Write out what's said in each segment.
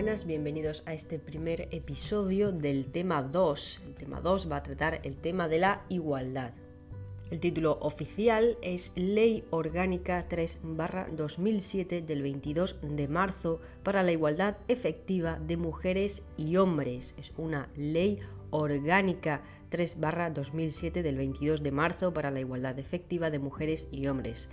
buenas, bienvenidos a este primer episodio del tema 2. El tema 2 va a tratar el tema de la igualdad. El título oficial es Ley Orgánica 3-2007 del 22 de marzo para la igualdad efectiva de mujeres y hombres. Es una ley orgánica 3-2007 del 22 de marzo para la igualdad efectiva de mujeres y hombres.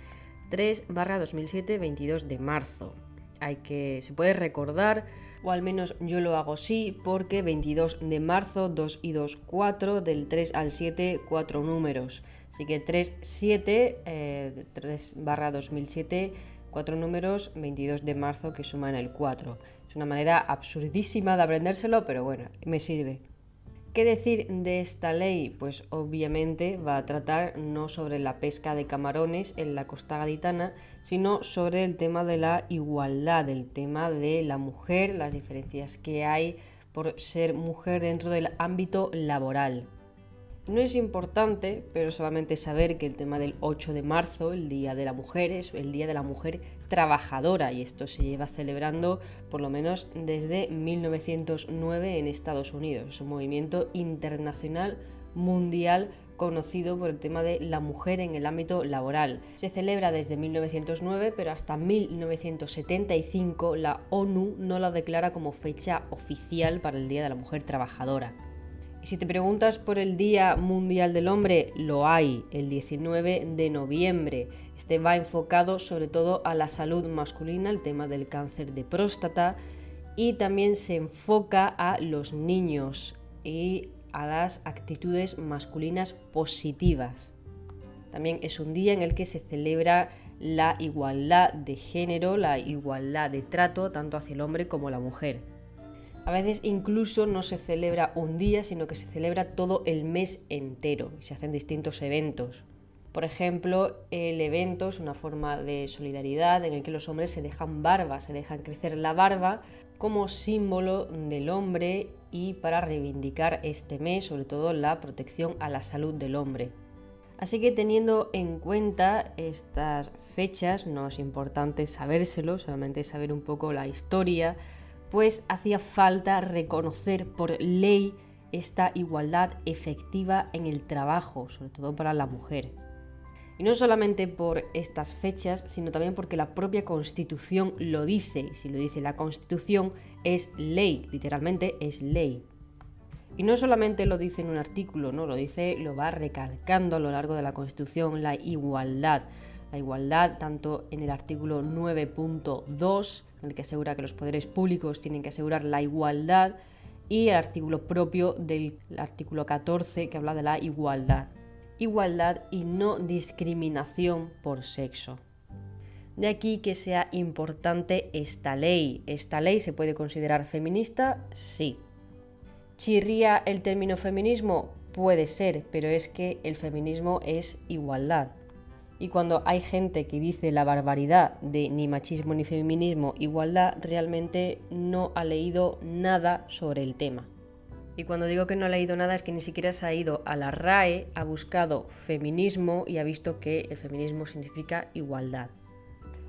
3-2007, 22 de marzo hay que, se puede recordar, o al menos yo lo hago así, porque 22 de marzo, 2 y 2, 4, del 3 al 7, 4 números. Así que 3, 7, 3 barra 2007, 4 números, 22 de marzo que suman el 4. Es una manera absurdísima de aprendérselo, pero bueno, me sirve. ¿Qué decir de esta ley? Pues obviamente va a tratar no sobre la pesca de camarones en la costa gaditana, sino sobre el tema de la igualdad, el tema de la mujer, las diferencias que hay por ser mujer dentro del ámbito laboral. No es importante, pero solamente saber que el tema del 8 de marzo, el Día de la Mujer, es el Día de la Mujer Trabajadora y esto se lleva celebrando por lo menos desde 1909 en Estados Unidos. Es un movimiento internacional mundial conocido por el tema de la mujer en el ámbito laboral. Se celebra desde 1909, pero hasta 1975 la ONU no la declara como fecha oficial para el Día de la Mujer Trabajadora. Y si te preguntas por el Día Mundial del Hombre, lo hay, el 19 de noviembre. Este va enfocado sobre todo a la salud masculina, el tema del cáncer de próstata, y también se enfoca a los niños y a las actitudes masculinas positivas. También es un día en el que se celebra la igualdad de género, la igualdad de trato tanto hacia el hombre como la mujer. A veces incluso no se celebra un día, sino que se celebra todo el mes entero y se hacen distintos eventos. Por ejemplo, el evento es una forma de solidaridad en el que los hombres se dejan barba, se dejan crecer la barba como símbolo del hombre y para reivindicar este mes, sobre todo la protección a la salud del hombre. Así que teniendo en cuenta estas fechas, no es importante sabérselo, solamente saber un poco la historia pues hacía falta reconocer por ley esta igualdad efectiva en el trabajo, sobre todo para la mujer. Y no solamente por estas fechas, sino también porque la propia Constitución lo dice, y si lo dice la Constitución es ley, literalmente es ley. Y no solamente lo dice en un artículo, no, lo dice, lo va recalcando a lo largo de la Constitución la igualdad. La igualdad tanto en el artículo 9.2 en el que asegura que los poderes públicos tienen que asegurar la igualdad, y el artículo propio del artículo 14 que habla de la igualdad. Igualdad y no discriminación por sexo. De aquí que sea importante esta ley. ¿Esta ley se puede considerar feminista? Sí. ¿Chirría el término feminismo? Puede ser, pero es que el feminismo es igualdad. Y cuando hay gente que dice la barbaridad de ni machismo ni feminismo, igualdad, realmente no ha leído nada sobre el tema. Y cuando digo que no ha leído nada es que ni siquiera se ha ido a la RAE, ha buscado feminismo y ha visto que el feminismo significa igualdad.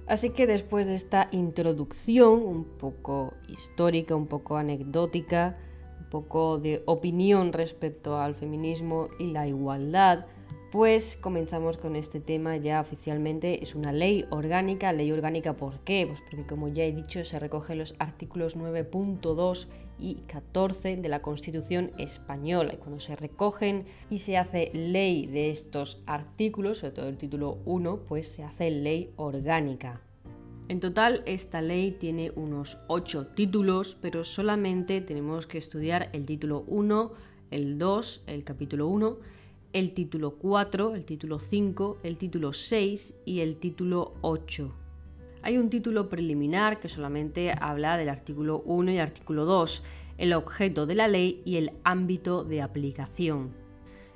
Así que después de esta introducción un poco histórica, un poco anecdótica, un poco de opinión respecto al feminismo y la igualdad, pues comenzamos con este tema ya oficialmente. Es una ley orgánica. ¿Ley orgánica por qué? Pues porque como ya he dicho se recogen los artículos 9.2 y 14 de la Constitución española. Y cuando se recogen y se hace ley de estos artículos, sobre todo el título 1, pues se hace ley orgánica. En total, esta ley tiene unos 8 títulos, pero solamente tenemos que estudiar el título 1, el 2, el capítulo 1 el título 4, el título 5, el título 6 y el título 8. Hay un título preliminar que solamente habla del artículo 1 y el artículo 2, el objeto de la ley y el ámbito de aplicación.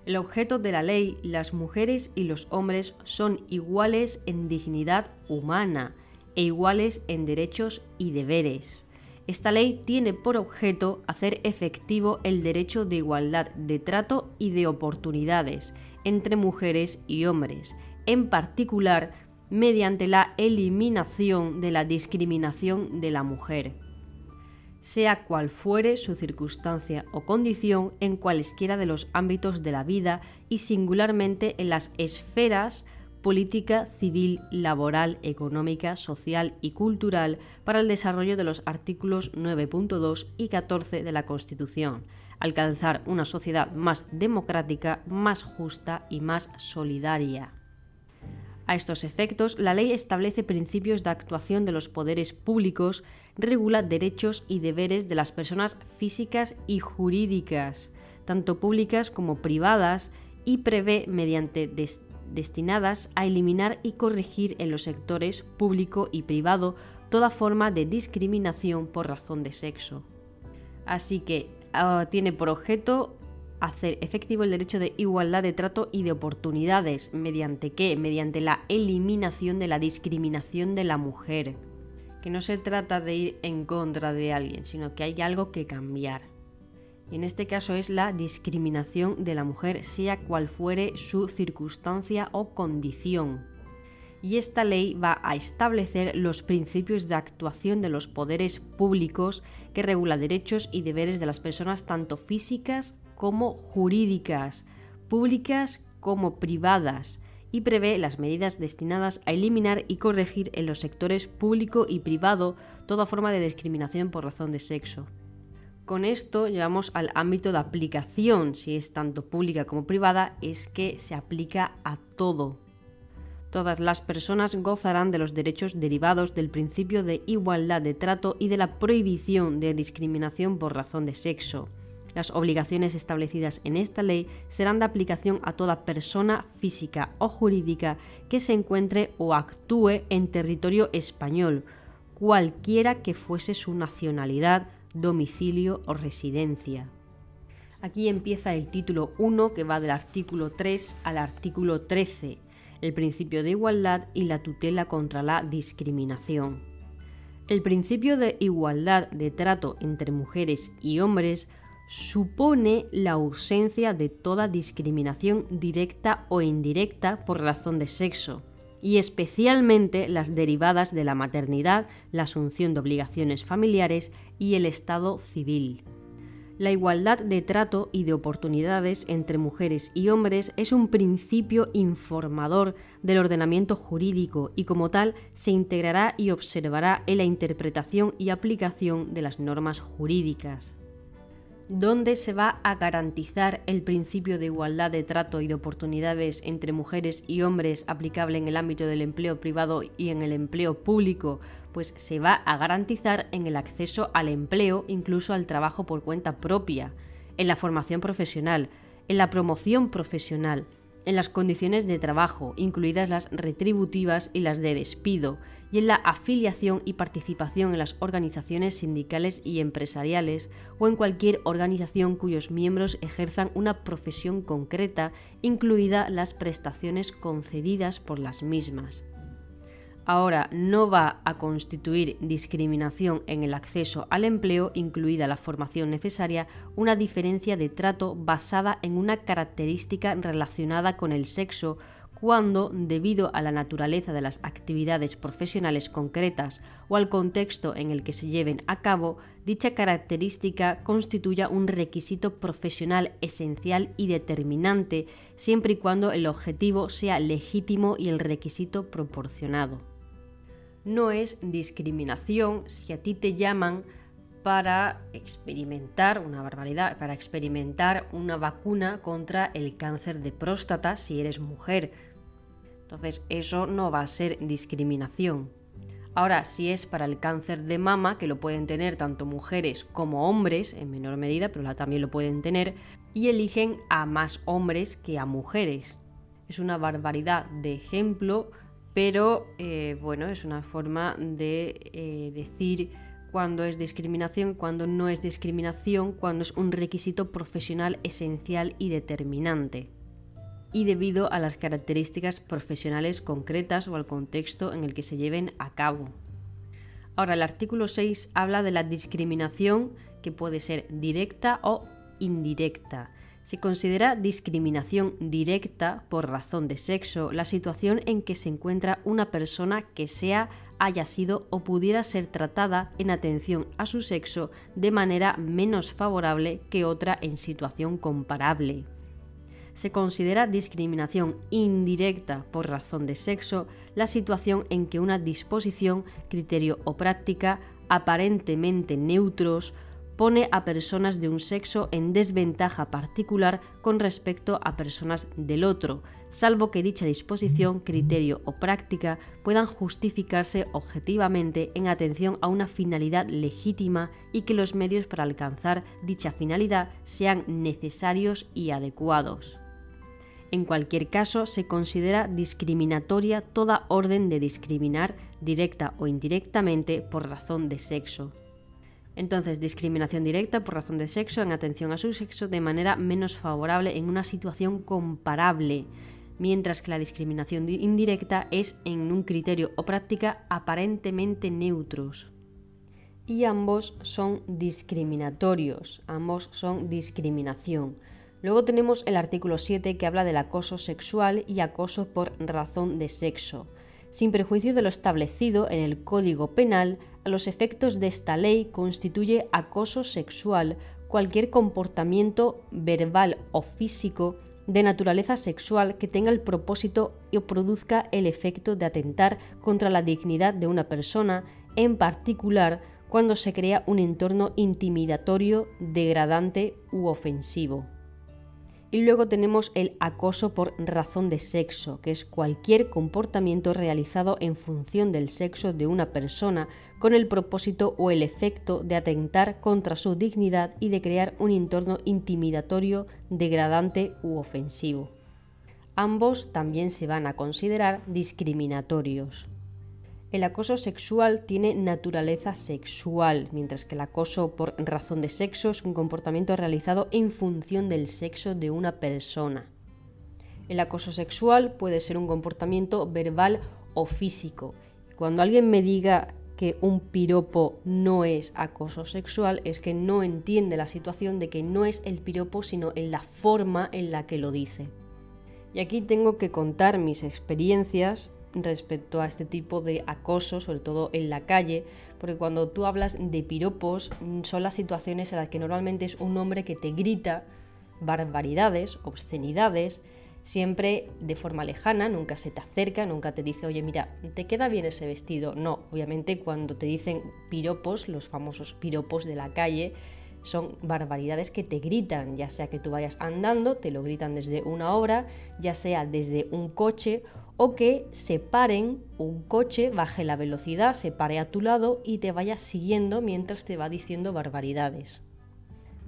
El objeto de la ley, las mujeres y los hombres son iguales en dignidad humana e iguales en derechos y deberes. Esta ley tiene por objeto hacer efectivo el derecho de igualdad de trato y de oportunidades entre mujeres y hombres, en particular mediante la eliminación de la discriminación de la mujer. sea cual fuere su circunstancia o condición en cualesquiera de los ámbitos de la vida y singularmente en las esferas política, civil, laboral, económica, social y cultural para el desarrollo de los artículos 9.2 y 14 de la Constitución, alcanzar una sociedad más democrática, más justa y más solidaria. A estos efectos, la ley establece principios de actuación de los poderes públicos, regula derechos y deberes de las personas físicas y jurídicas, tanto públicas como privadas, y prevé mediante destinadas a eliminar y corregir en los sectores público y privado toda forma de discriminación por razón de sexo. Así que ah, tiene por objeto hacer efectivo el derecho de igualdad de trato y de oportunidades. ¿Mediante qué? Mediante la eliminación de la discriminación de la mujer. Que no se trata de ir en contra de alguien, sino que hay algo que cambiar en este caso es la discriminación de la mujer, sea cual fuere su circunstancia o condición. Y esta ley va a establecer los principios de actuación de los poderes públicos que regula derechos y deberes de las personas tanto físicas como jurídicas, públicas como privadas, y prevé las medidas destinadas a eliminar y corregir en los sectores público y privado toda forma de discriminación por razón de sexo. Con esto llevamos al ámbito de aplicación, si es tanto pública como privada, es que se aplica a todo. Todas las personas gozarán de los derechos derivados del principio de igualdad de trato y de la prohibición de discriminación por razón de sexo. Las obligaciones establecidas en esta ley serán de aplicación a toda persona física o jurídica que se encuentre o actúe en territorio español, cualquiera que fuese su nacionalidad, domicilio o residencia. Aquí empieza el título 1 que va del artículo 3 al artículo 13, el principio de igualdad y la tutela contra la discriminación. El principio de igualdad de trato entre mujeres y hombres supone la ausencia de toda discriminación directa o indirecta por razón de sexo, y especialmente las derivadas de la maternidad, la asunción de obligaciones familiares y el Estado civil. La igualdad de trato y de oportunidades entre mujeres y hombres es un principio informador del ordenamiento jurídico y como tal se integrará y observará en la interpretación y aplicación de las normas jurídicas donde se va a garantizar el principio de igualdad de trato y de oportunidades entre mujeres y hombres aplicable en el ámbito del empleo privado y en el empleo público, pues se va a garantizar en el acceso al empleo, incluso al trabajo por cuenta propia, en la formación profesional, en la promoción profesional, en las condiciones de trabajo, incluidas las retributivas y las de despido, y en la afiliación y participación en las organizaciones sindicales y empresariales o en cualquier organización cuyos miembros ejerzan una profesión concreta, incluidas las prestaciones concedidas por las mismas. Ahora no va a constituir discriminación en el acceso al empleo, incluida la formación necesaria, una diferencia de trato basada en una característica relacionada con el sexo cuando, debido a la naturaleza de las actividades profesionales concretas o al contexto en el que se lleven a cabo, dicha característica constituya un requisito profesional esencial y determinante, siempre y cuando el objetivo sea legítimo y el requisito proporcionado. No es discriminación si a ti te llaman para experimentar una barbaridad, para experimentar una vacuna contra el cáncer de próstata si eres mujer entonces, eso no va a ser discriminación. Ahora, si es para el cáncer de mama, que lo pueden tener tanto mujeres como hombres, en menor medida, pero también lo pueden tener, y eligen a más hombres que a mujeres. Es una barbaridad de ejemplo, pero eh, bueno, es una forma de eh, decir cuándo es discriminación, cuándo no es discriminación, cuándo es un requisito profesional esencial y determinante y debido a las características profesionales concretas o al contexto en el que se lleven a cabo. Ahora, el artículo 6 habla de la discriminación que puede ser directa o indirecta. Se considera discriminación directa por razón de sexo la situación en que se encuentra una persona que sea haya sido o pudiera ser tratada en atención a su sexo de manera menos favorable que otra en situación comparable. Se considera discriminación indirecta por razón de sexo la situación en que una disposición, criterio o práctica aparentemente neutros pone a personas de un sexo en desventaja particular con respecto a personas del otro, salvo que dicha disposición, criterio o práctica puedan justificarse objetivamente en atención a una finalidad legítima y que los medios para alcanzar dicha finalidad sean necesarios y adecuados. En cualquier caso, se considera discriminatoria toda orden de discriminar, directa o indirectamente, por razón de sexo. Entonces, discriminación directa por razón de sexo en atención a su sexo de manera menos favorable en una situación comparable, mientras que la discriminación indirecta es en un criterio o práctica aparentemente neutros. Y ambos son discriminatorios, ambos son discriminación. Luego tenemos el artículo 7 que habla del acoso sexual y acoso por razón de sexo sin perjuicio de lo establecido en el Código Penal, a los efectos de esta ley constituye acoso sexual cualquier comportamiento verbal o físico de naturaleza sexual que tenga el propósito o produzca el efecto de atentar contra la dignidad de una persona, en particular cuando se crea un entorno intimidatorio, degradante u ofensivo. Y luego tenemos el acoso por razón de sexo, que es cualquier comportamiento realizado en función del sexo de una persona con el propósito o el efecto de atentar contra su dignidad y de crear un entorno intimidatorio, degradante u ofensivo. Ambos también se van a considerar discriminatorios. El acoso sexual tiene naturaleza sexual, mientras que el acoso por razón de sexo es un comportamiento realizado en función del sexo de una persona. El acoso sexual puede ser un comportamiento verbal o físico. Cuando alguien me diga que un piropo no es acoso sexual, es que no entiende la situación de que no es el piropo, sino en la forma en la que lo dice. Y aquí tengo que contar mis experiencias respecto a este tipo de acoso, sobre todo en la calle, porque cuando tú hablas de piropos mm, son las situaciones en las que normalmente es un hombre que te grita barbaridades, obscenidades, siempre de forma lejana, nunca se te acerca, nunca te dice, oye, mira, ¿te queda bien ese vestido? No, obviamente cuando te dicen piropos, los famosos piropos de la calle, son barbaridades que te gritan, ya sea que tú vayas andando, te lo gritan desde una hora, ya sea desde un coche o que se paren un coche, baje la velocidad, se pare a tu lado y te vaya siguiendo mientras te va diciendo barbaridades.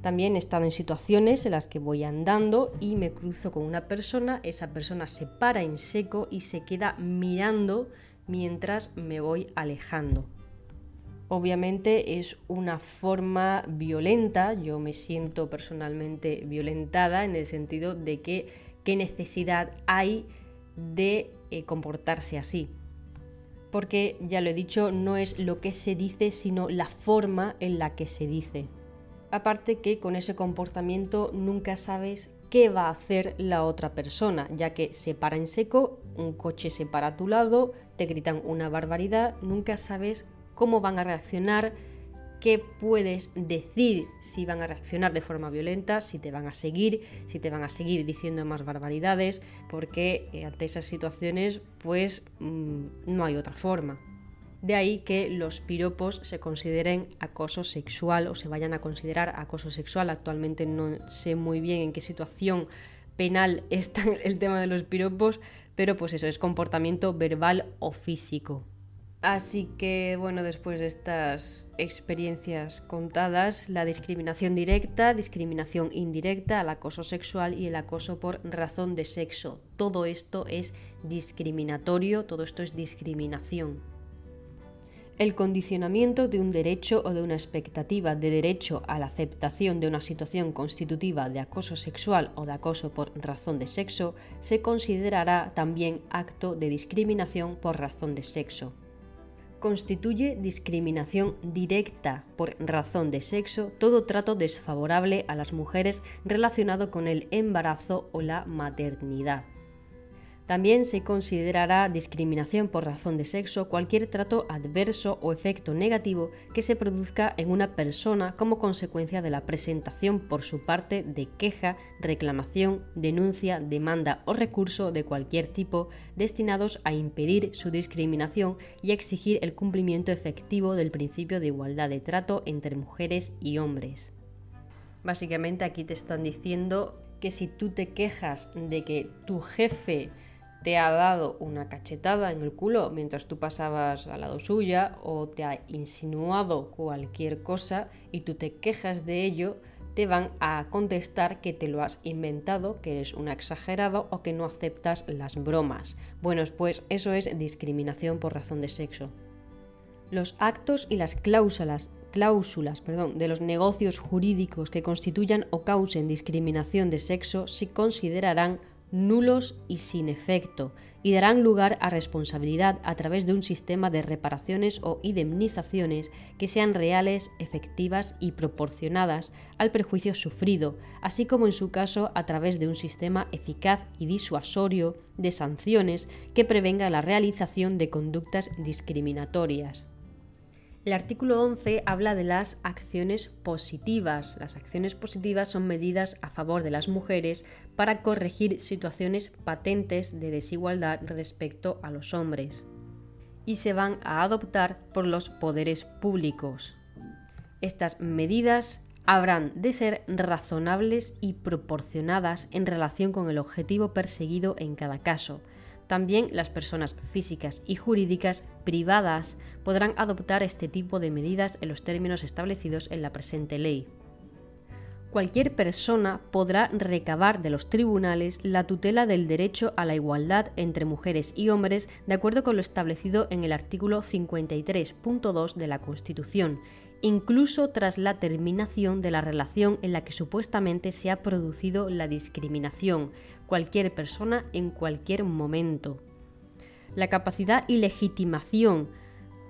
También he estado en situaciones en las que voy andando y me cruzo con una persona, esa persona se para en seco y se queda mirando mientras me voy alejando. Obviamente es una forma violenta, yo me siento personalmente violentada en el sentido de que qué necesidad hay de eh, comportarse así. Porque, ya lo he dicho, no es lo que se dice, sino la forma en la que se dice. Aparte que con ese comportamiento nunca sabes qué va a hacer la otra persona, ya que se para en seco, un coche se para a tu lado, te gritan una barbaridad, nunca sabes cómo van a reaccionar, qué puedes decir si van a reaccionar de forma violenta, si te van a seguir, si te van a seguir diciendo más barbaridades, porque eh, ante esas situaciones pues mm, no hay otra forma. De ahí que los piropos se consideren acoso sexual o se vayan a considerar acoso sexual. Actualmente no sé muy bien en qué situación penal está el tema de los piropos, pero pues eso es comportamiento verbal o físico. Así que, bueno, después de estas experiencias contadas, la discriminación directa, discriminación indirecta, el acoso sexual y el acoso por razón de sexo. Todo esto es discriminatorio, todo esto es discriminación. El condicionamiento de un derecho o de una expectativa de derecho a la aceptación de una situación constitutiva de acoso sexual o de acoso por razón de sexo se considerará también acto de discriminación por razón de sexo constituye discriminación directa por razón de sexo todo trato desfavorable a las mujeres relacionado con el embarazo o la maternidad. También se considerará discriminación por razón de sexo cualquier trato adverso o efecto negativo que se produzca en una persona como consecuencia de la presentación por su parte de queja, reclamación, denuncia, demanda o recurso de cualquier tipo destinados a impedir su discriminación y exigir el cumplimiento efectivo del principio de igualdad de trato entre mujeres y hombres. Básicamente aquí te están diciendo que si tú te quejas de que tu jefe te ha dado una cachetada en el culo mientras tú pasabas al lado suya o te ha insinuado cualquier cosa y tú te quejas de ello, te van a contestar que te lo has inventado, que eres un exagerado o que no aceptas las bromas. Bueno, pues eso es discriminación por razón de sexo. Los actos y las cláusulas, cláusulas perdón, de los negocios jurídicos que constituyan o causen discriminación de sexo se considerarán nulos y sin efecto, y darán lugar a responsabilidad a través de un sistema de reparaciones o indemnizaciones que sean reales, efectivas y proporcionadas al perjuicio sufrido, así como en su caso a través de un sistema eficaz y disuasorio de sanciones que prevenga la realización de conductas discriminatorias. El artículo 11 habla de las acciones positivas. Las acciones positivas son medidas a favor de las mujeres para corregir situaciones patentes de desigualdad respecto a los hombres y se van a adoptar por los poderes públicos. Estas medidas habrán de ser razonables y proporcionadas en relación con el objetivo perseguido en cada caso, también las personas físicas y jurídicas privadas podrán adoptar este tipo de medidas en los términos establecidos en la presente ley. Cualquier persona podrá recabar de los tribunales la tutela del derecho a la igualdad entre mujeres y hombres de acuerdo con lo establecido en el artículo 53.2 de la Constitución, incluso tras la terminación de la relación en la que supuestamente se ha producido la discriminación, cualquier persona en cualquier momento. La capacidad y legitimación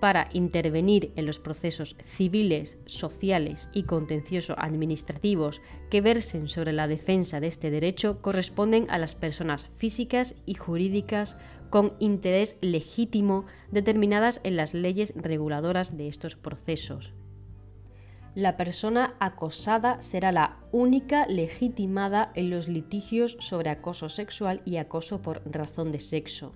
para intervenir en los procesos civiles, sociales y contencioso administrativos que versen sobre la defensa de este derecho corresponden a las personas físicas y jurídicas con interés legítimo determinadas en las leyes reguladoras de estos procesos la persona acosada será la única legitimada en los litigios sobre acoso sexual y acoso por razón de sexo.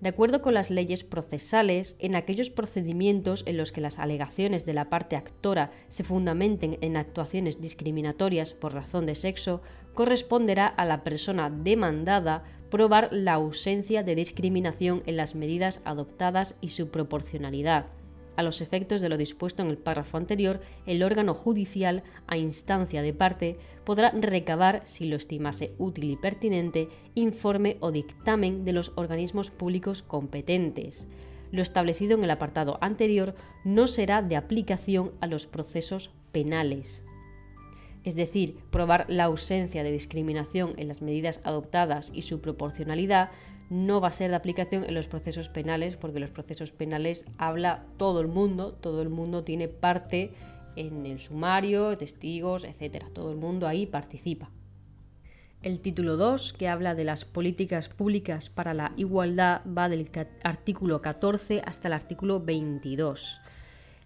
De acuerdo con las leyes procesales, en aquellos procedimientos en los que las alegaciones de la parte actora se fundamenten en actuaciones discriminatorias por razón de sexo, corresponderá a la persona demandada probar la ausencia de discriminación en las medidas adoptadas y su proporcionalidad a los efectos de lo dispuesto en el párrafo anterior, el órgano judicial, a instancia de parte, podrá recabar, si lo estimase útil y pertinente, informe o dictamen de los organismos públicos competentes. Lo establecido en el apartado anterior no será de aplicación a los procesos penales es decir, probar la ausencia de discriminación en las medidas adoptadas y su proporcionalidad, no va a ser de aplicación en los procesos penales, porque los procesos penales habla todo el mundo, todo el mundo tiene parte en el sumario, testigos, etcétera. Todo el mundo ahí participa. El título 2, que habla de las políticas públicas para la igualdad, va del artículo 14 hasta el artículo 22.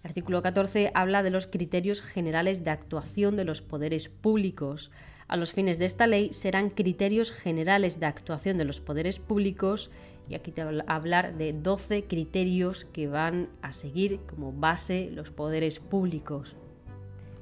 El artículo 14 habla de los criterios generales de actuación de los poderes públicos. A los fines de esta ley serán criterios generales de actuación de los poderes públicos y aquí te voy a hablar de 12 criterios que van a seguir como base los poderes públicos.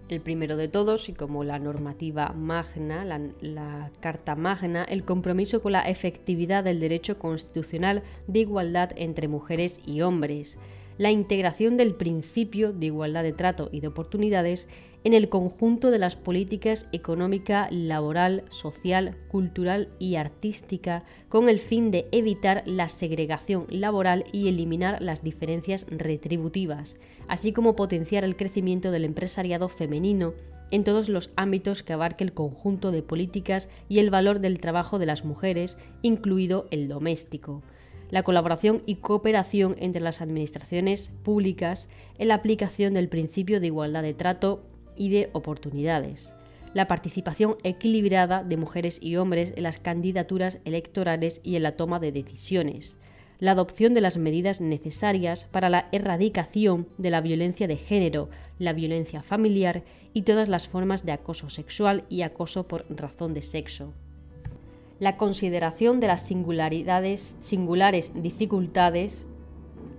El primero de todos, y como la normativa magna, la, la, Carta Magna, el compromiso con la efectividad del derecho constitucional de igualdad entre mujeres y hombres, la integración del principio de igualdad de trato y de oportunidades en el conjunto de las políticas económica, laboral, social, cultural y artística con el fin de evitar la segregación laboral y eliminar las diferencias retributivas, así como potenciar el crecimiento del empresariado femenino en todos los ámbitos que abarque el conjunto de políticas y el valor del trabajo de las mujeres, incluido el doméstico la colaboración y cooperación entre las administraciones públicas en la aplicación del principio de igualdad de trato y de oportunidades, la participación equilibrada de mujeres y hombres en las candidaturas electorales y en la toma de decisiones, la adopción de las medidas necesarias para la erradicación de la violencia de género, la violencia familiar y todas las formas de acoso sexual y acoso por razón de sexo. La consideración de las singularidades, singulares dificultades,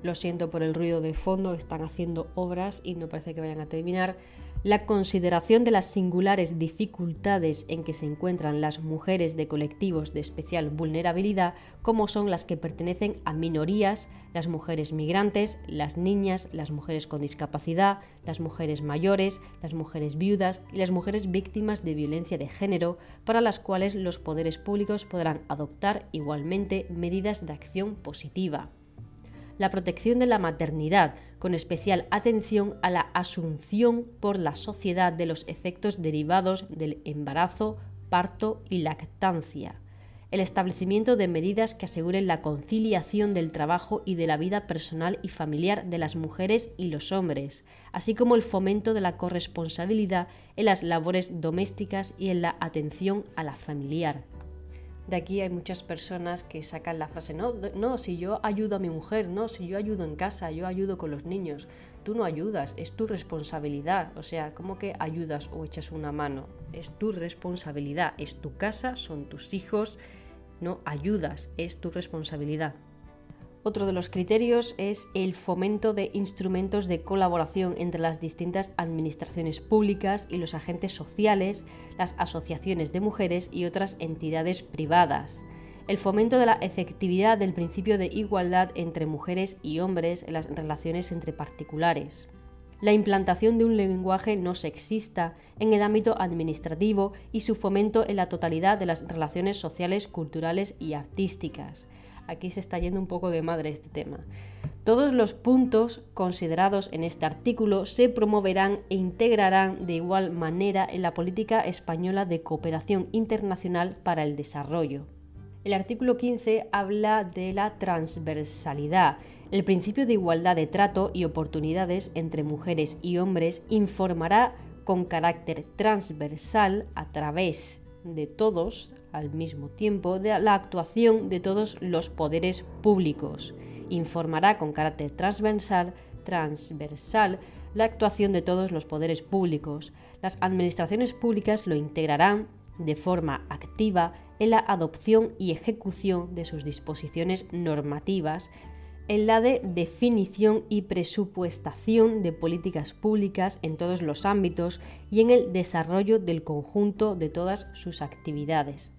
lo siento por el ruido de fondo, están haciendo obras y no parece que vayan a terminar, la consideración de las singulares dificultades en que se encuentran las mujeres de colectivos de especial vulnerabilidad, como son las que pertenecen a minorías, las mujeres migrantes, las niñas, las mujeres con discapacidad, las mujeres mayores, las mujeres viudas y las mujeres víctimas de violencia de género, para las cuales los poderes públicos podrán adoptar igualmente medidas de acción positiva. La protección de la maternidad, con especial atención a la asunción por la sociedad de los efectos derivados del embarazo, parto y lactancia, el establecimiento de medidas que aseguren la conciliación del trabajo y de la vida personal y familiar de las mujeres y los hombres, así como el fomento de la corresponsabilidad en las labores domésticas y en la atención a la familiar. De aquí hay muchas personas que sacan la frase, no, no, si yo ayudo a mi mujer, no, si yo ayudo en casa, yo ayudo con los niños. Tú no ayudas, es tu responsabilidad. O sea, ¿cómo que ayudas o echas una mano? Es tu responsabilidad, es tu casa, son tus hijos, no ayudas, es tu responsabilidad. Otro de los criterios es el fomento de instrumentos de colaboración entre las distintas administraciones públicas y los agentes sociales, las asociaciones de mujeres y otras entidades privadas. El fomento de la efectividad del principio de igualdad entre mujeres y hombres en las relaciones entre particulares. La implantación de un lenguaje no sexista en el ámbito administrativo y su fomento en la totalidad de las relaciones sociales, culturales y artísticas Aquí se está yendo un poco de madre este tema. Todos los puntos considerados en este artículo se promoverán e integrarán de igual manera en la política española de cooperación internacional para el desarrollo. El artículo 15 habla de la transversalidad. El principio de igualdad de trato y oportunidades entre mujeres y hombres informará con carácter transversal a través de todos al mismo tiempo de la actuación de todos los poderes públicos. Informará con carácter transversal, transversal la actuación de todos los poderes públicos. Las administraciones públicas lo integrarán de forma activa en la adopción y ejecución de sus disposiciones normativas en la de definición y presupuestación de políticas públicas en todos los ámbitos y en el desarrollo del conjunto de todas sus actividades.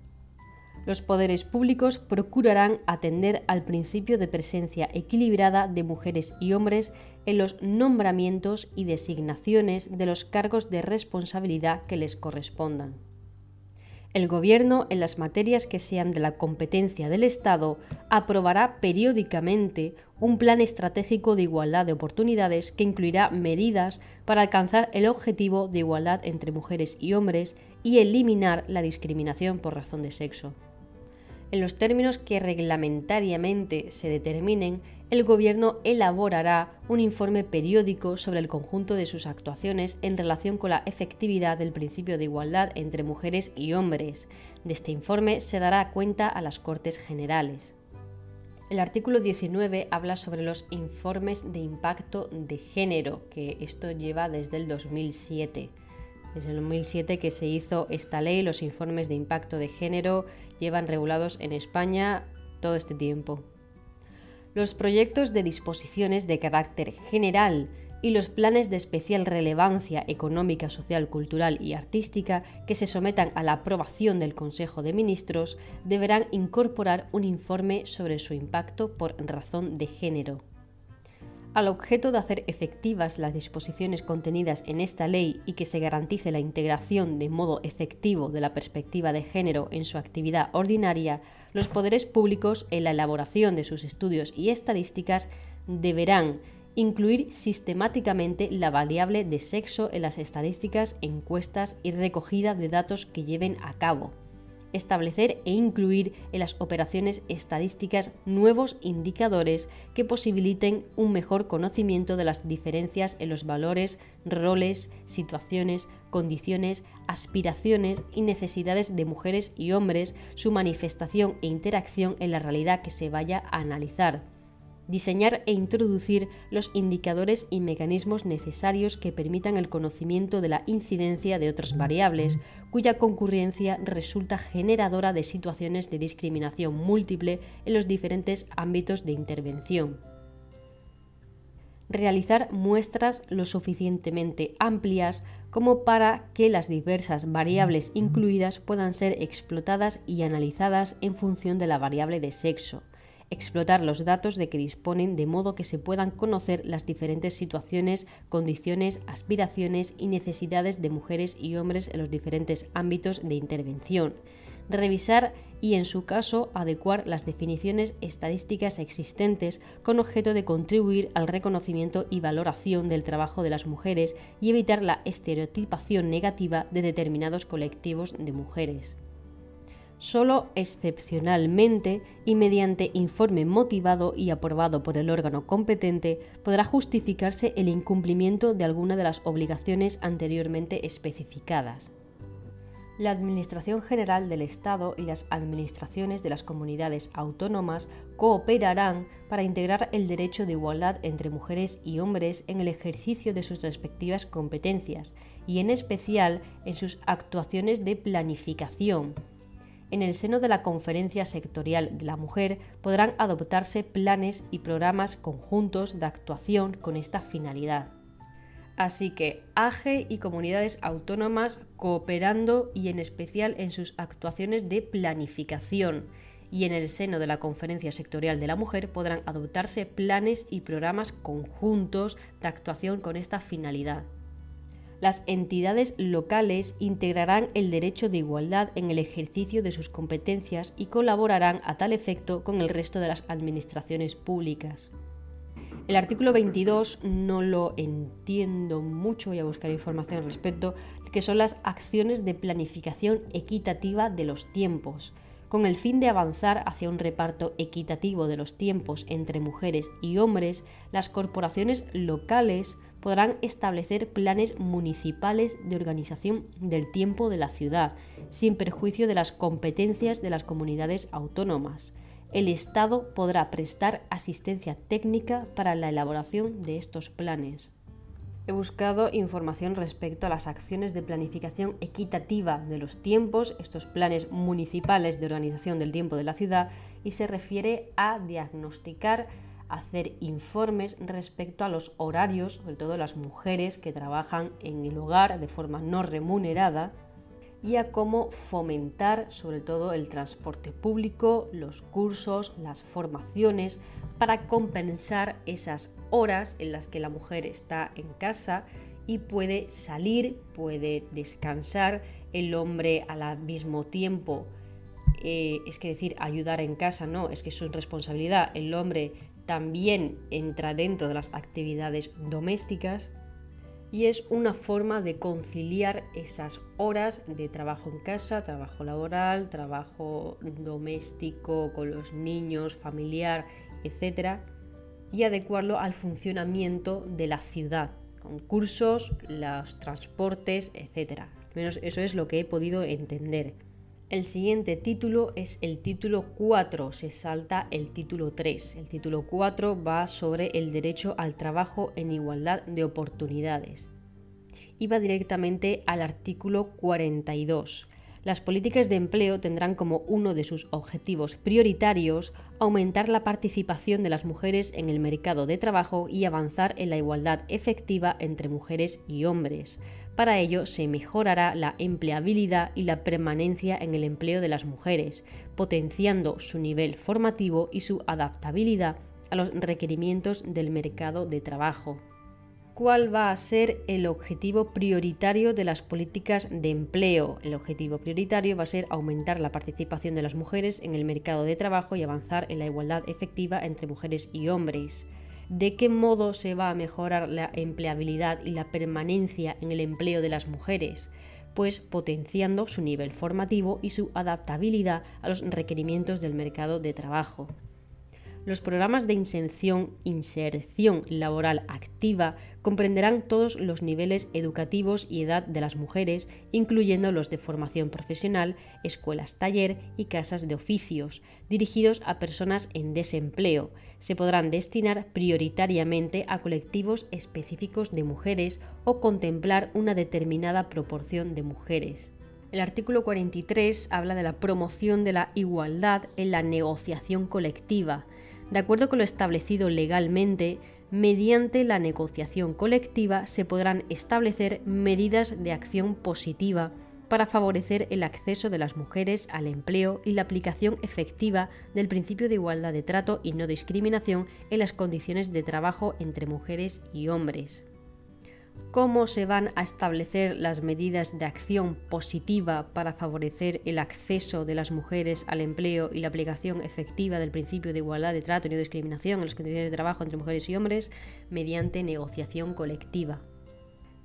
Los poderes públicos procurarán atender al principio de presencia equilibrada de mujeres y hombres en los nombramientos y designaciones de los cargos de responsabilidad que les correspondan. El Gobierno, en las materias que sean de la competencia del Estado, aprobará periódicamente un plan estratégico de igualdad de oportunidades que incluirá medidas para alcanzar el objetivo de igualdad entre mujeres y hombres y eliminar la discriminación por razón de sexo. En los términos que reglamentariamente se determinen, el Gobierno elaborará un informe periódico sobre el conjunto de sus actuaciones en relación con la efectividad del principio de igualdad entre mujeres y hombres. De este informe se dará cuenta a las Cortes Generales. El artículo 19 habla sobre los informes de impacto de género, que esto lleva desde el 2007. Desde el 2007 que se hizo esta ley, los informes de impacto de género llevan regulados en España todo este tiempo. Los proyectos de disposiciones de carácter general y los planes de especial relevancia económica, social, cultural y artística que se sometan a la aprobación del Consejo de Ministros deberán incorporar un informe sobre su impacto por razón de género al objeto de hacer efectivas las disposiciones contenidas en esta ley y que se garantice la integración de modo efectivo de la perspectiva de género en su actividad ordinaria, los poderes públicos en la elaboración de sus estudios y estadísticas deberán incluir sistemáticamente la variable de sexo en las estadísticas, encuestas y recogida de datos que lleven a cabo establecer e incluir en las operaciones estadísticas nuevos indicadores que posibiliten un mejor conocimiento de las diferencias en los valores, roles, situaciones, condiciones, aspiraciones y necesidades de mujeres y hombres, su manifestación e interacción en la realidad que se vaya a analizar diseñar e introducir los indicadores y mecanismos necesarios que permitan el conocimiento de la incidencia de otras variables, cuya concurrencia resulta generadora de situaciones de discriminación múltiple en los diferentes ámbitos de intervención. Realizar muestras lo suficientemente amplias como para que las diversas variables incluidas puedan ser explotadas y analizadas en función de la variable de sexo explotar los datos de que disponen de modo que se puedan conocer las diferentes situaciones, condiciones, aspiraciones y necesidades de mujeres y hombres en los diferentes ámbitos de intervención. Revisar y, en su caso, adecuar las definiciones estadísticas existentes con objeto de contribuir al reconocimiento y valoración del trabajo de las mujeres y evitar la estereotipación negativa de determinados colectivos de mujeres solo excepcionalmente y mediante informe motivado y aprobado por el órgano competente podrá justificarse el incumplimiento de alguna de las obligaciones anteriormente especificadas. La Administración General del Estado y las administraciones de las comunidades autónomas cooperarán para integrar el derecho de igualdad entre mujeres y hombres en el ejercicio de sus respectivas competencias y en especial en sus actuaciones de planificación, en el seno de la Conferencia Sectorial de la Mujer podrán adoptarse planes y programas conjuntos de actuación con esta finalidad. Así que AGE y comunidades autónomas cooperando y en especial en sus actuaciones de planificación y en el seno de la Conferencia Sectorial de la Mujer podrán adoptarse planes y programas conjuntos de actuación con esta finalidad las entidades locales integrarán el derecho de igualdad en el ejercicio de sus competencias y colaborarán a tal efecto con el resto de las administraciones públicas. El artículo 22 no lo entiendo mucho, voy a buscar información al respecto, que son las acciones de planificación equitativa de los tiempos. Con el fin de avanzar hacia un reparto equitativo de los tiempos entre mujeres y hombres, las corporaciones locales podrán establecer planes municipales de organización del tiempo de la ciudad, sin perjuicio de las competencias de las comunidades autónomas. El Estado podrá prestar asistencia técnica para la elaboración de estos planes. He buscado información respecto a las acciones de planificación equitativa de los tiempos, estos planes municipales de organización del tiempo de la ciudad, y se refiere a diagnosticar hacer informes respecto a los horarios, sobre todo las mujeres que trabajan en el hogar de forma no remunerada, y a cómo fomentar sobre todo el transporte público, los cursos, las formaciones, para compensar esas horas en las que la mujer está en casa y puede salir, puede descansar, el hombre al mismo tiempo, eh, es que decir, ayudar en casa, no, es que es su responsabilidad, el hombre también entra dentro de las actividades domésticas y es una forma de conciliar esas horas de trabajo en casa, trabajo laboral, trabajo doméstico con los niños, familiar, etc. y adecuarlo al funcionamiento de la ciudad, con cursos, los transportes, etc. Al menos eso es lo que he podido entender. El siguiente título es el título 4, se salta el título 3. El título 4 va sobre el derecho al trabajo en igualdad de oportunidades. Y va directamente al artículo 42. Las políticas de empleo tendrán como uno de sus objetivos prioritarios aumentar la participación de las mujeres en el mercado de trabajo y avanzar en la igualdad efectiva entre mujeres y hombres para ello se mejorará la empleabilidad y la permanencia en el empleo de las mujeres, potenciando su nivel formativo y su adaptabilidad a los requerimientos del mercado de trabajo. ¿Cuál va a ser el objetivo prioritario de las políticas de empleo? El objetivo prioritario va a ser aumentar la participación de las mujeres en el mercado de trabajo y avanzar en la igualdad efectiva entre mujeres y hombres de qué modo se va a mejorar la empleabilidad y la permanencia en el empleo de las mujeres, pues potenciando su nivel formativo y su adaptabilidad a los requerimientos del mercado de trabajo. Los programas de inserción, inserción laboral activa comprenderán todos los niveles educativos y edad de las mujeres, incluyendo los de formación profesional, escuelas taller y casas de oficios, dirigidos a personas en desempleo. Se podrán destinar prioritariamente a colectivos específicos de mujeres o contemplar una determinada proporción de mujeres. El artículo 43 habla de la promoción de la igualdad en la negociación colectiva de acuerdo con lo establecido legalmente, mediante la negociación colectiva se podrán establecer medidas de acción positiva para favorecer el acceso de las mujeres al empleo y la aplicación efectiva del principio de igualdad de trato y no discriminación en las condiciones de trabajo entre mujeres y hombres cómo se van a establecer las medidas de acción positiva para favorecer el acceso de las mujeres al empleo y la aplicación efectiva del principio de igualdad de trato y no discriminación en las condiciones de trabajo entre mujeres y hombres mediante negociación colectiva.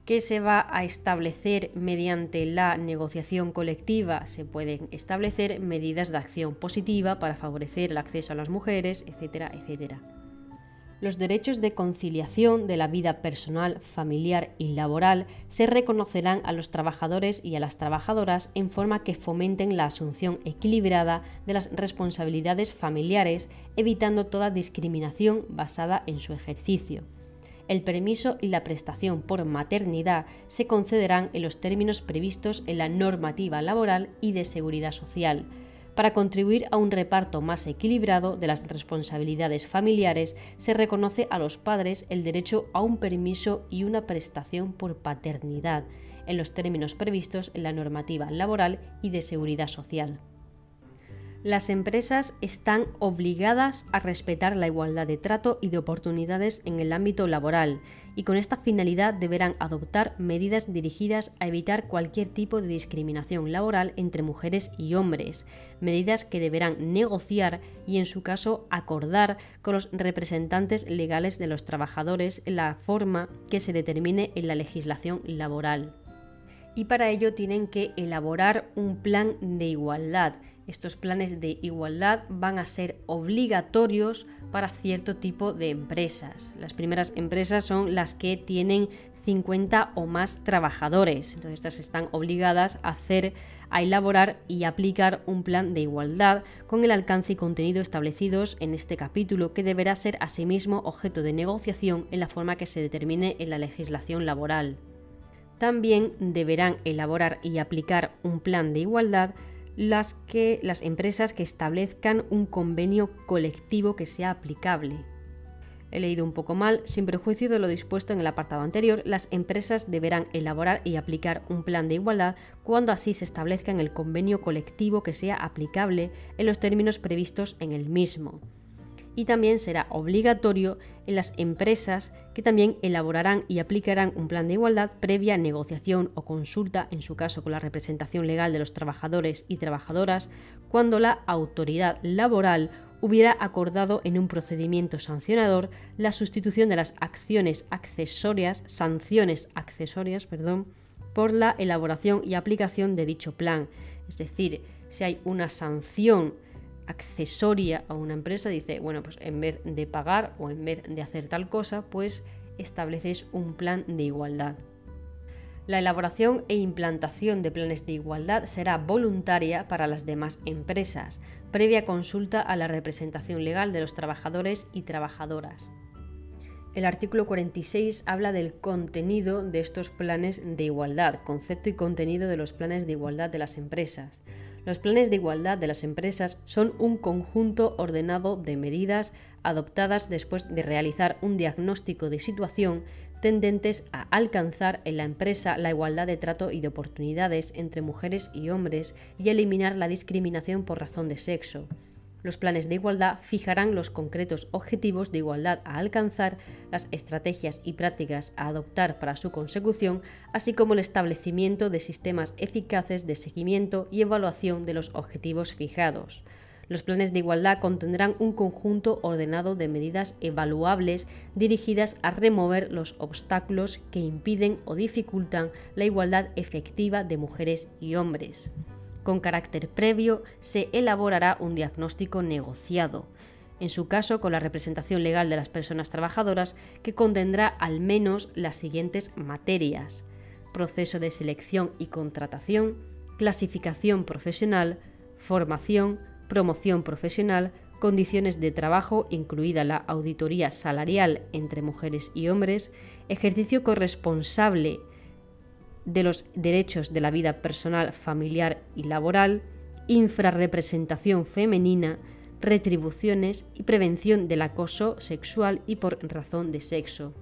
¿Qué se va a establecer mediante la negociación colectiva? Se pueden establecer medidas de acción positiva para favorecer el acceso a las mujeres, etcétera, etcétera los derechos de conciliación de la vida personal, familiar y laboral se reconocerán a los trabajadores y a las trabajadoras en forma que fomenten la asunción equilibrada de las responsabilidades familiares, evitando toda discriminación basada en su ejercicio. El permiso y la prestación por maternidad se concederán en los términos previstos en la normativa laboral y de seguridad social, para contribuir a un reparto más equilibrado de las responsabilidades familiares, se reconoce a los padres el derecho a un permiso y una prestación por paternidad, en los términos previstos en la normativa laboral y de seguridad social las empresas están obligadas a respetar la igualdad de trato y de oportunidades en el ámbito laboral y con esta finalidad deberán adoptar medidas dirigidas a evitar cualquier tipo de discriminación laboral entre mujeres y hombres, medidas que deberán negociar y en su caso acordar con los representantes legales de los trabajadores en la forma que se determine en la legislación laboral. Y para ello tienen que elaborar un plan de igualdad estos planes de igualdad van a ser obligatorios para cierto tipo de empresas. Las primeras empresas son las que tienen 50 o más trabajadores. Entonces estas están obligadas a hacer a elaborar y aplicar un plan de igualdad con el alcance y contenido establecidos en este capítulo que deberá ser asimismo objeto de negociación en la forma que se determine en la legislación laboral. También deberán elaborar y aplicar un plan de igualdad las, que, las empresas que establezcan un convenio colectivo que sea aplicable. He leído un poco mal, sin prejuicio de lo dispuesto en el apartado anterior, las empresas deberán elaborar y aplicar un plan de igualdad cuando así se establezca en el convenio colectivo que sea aplicable en los términos previstos en el mismo y también será obligatorio en las empresas que también elaborarán y aplicarán un plan de igualdad previa negociación o consulta, en su caso con la representación legal de los trabajadores y trabajadoras, cuando la autoridad laboral hubiera acordado en un procedimiento sancionador la sustitución de las acciones accesorias, sanciones accesorias, perdón, por la elaboración y aplicación de dicho plan. Es decir, si hay una sanción accesoria a una empresa, dice, bueno, pues en vez de pagar o en vez de hacer tal cosa, pues estableces un plan de igualdad. La elaboración e implantación de planes de igualdad será voluntaria para las demás empresas, previa consulta a la representación legal de los trabajadores y trabajadoras. El artículo 46 habla del contenido de estos planes de igualdad, concepto y contenido de los planes de igualdad de las empresas. Los planes de igualdad de las empresas son un conjunto ordenado de medidas adoptadas después de realizar un diagnóstico de situación tendentes a alcanzar en la empresa la igualdad de trato y de oportunidades entre mujeres y hombres y eliminar la discriminación por razón de sexo. Los planes de igualdad fijarán los concretos objetivos de igualdad a alcanzar, las estrategias y prácticas a adoptar para su consecución, así como el establecimiento de sistemas eficaces de seguimiento y evaluación de los objetivos fijados. Los planes de igualdad contendrán un conjunto ordenado de medidas evaluables dirigidas a remover los obstáculos que impiden o dificultan la igualdad efectiva de mujeres y hombres. Con carácter previo se elaborará un diagnóstico negociado, en su caso con la representación legal de las personas trabajadoras, que contendrá al menos las siguientes materias. Proceso de selección y contratación, clasificación profesional, formación, promoción profesional, condiciones de trabajo, incluida la auditoría salarial entre mujeres y hombres, ejercicio corresponsable de los derechos de la vida personal, familiar y laboral, infrarrepresentación femenina, retribuciones y prevención del acoso sexual y por razón de sexo.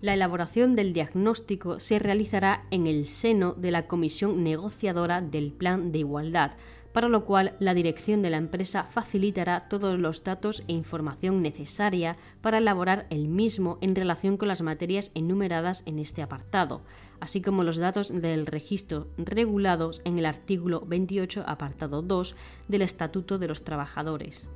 La elaboración del diagnóstico se realizará en el seno de la comisión negociadora del Plan de Igualdad, para lo cual la dirección de la empresa facilitará todos los datos e información necesaria para elaborar el mismo en relación con las materias enumeradas en este apartado, así como los datos del registro regulados en el artículo 28, apartado 2 del Estatuto de los Trabajadores.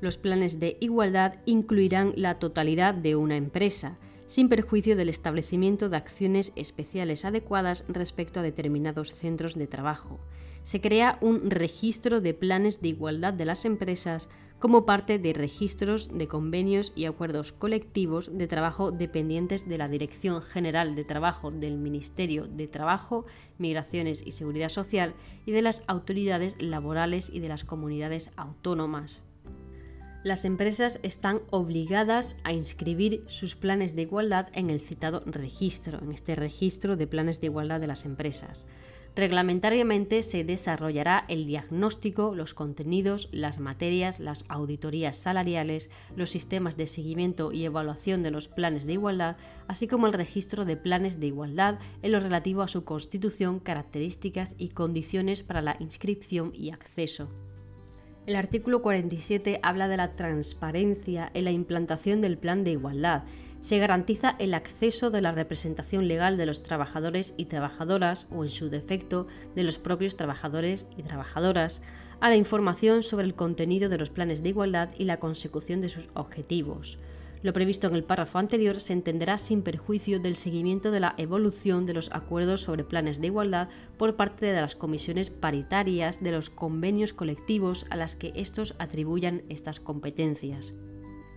Los planes de igualdad incluirán la totalidad de una empresa, sin perjuicio del establecimiento de acciones especiales adecuadas respecto a determinados centros de trabajo se crea un registro de planes de igualdad de las empresas como parte de registros de convenios y acuerdos colectivos de trabajo dependientes de la Dirección General de Trabajo del Ministerio de Trabajo, Migraciones y Seguridad Social y de las autoridades laborales y de las comunidades autónomas. Las empresas están obligadas a inscribir sus planes de igualdad en el citado registro, en este registro de planes de igualdad de las empresas. Reglamentariamente se desarrollará el diagnóstico, los contenidos, las materias, las auditorías salariales, los sistemas de seguimiento y evaluación de los planes de igualdad, así como el registro de planes de igualdad en lo relativo a su constitución, características y condiciones para la inscripción y acceso. El artículo 47 habla de la transparencia en la implantación del plan de igualdad se garantiza el acceso de la representación legal de los trabajadores y trabajadoras, o en su defecto, de los propios trabajadores y trabajadoras, a la información sobre el contenido de los planes de igualdad y la consecución de sus objetivos. Lo previsto en el párrafo anterior se entenderá sin perjuicio del seguimiento de la evolución de los acuerdos sobre planes de igualdad por parte de las comisiones paritarias de los convenios colectivos a las que estos atribuyan estas competencias.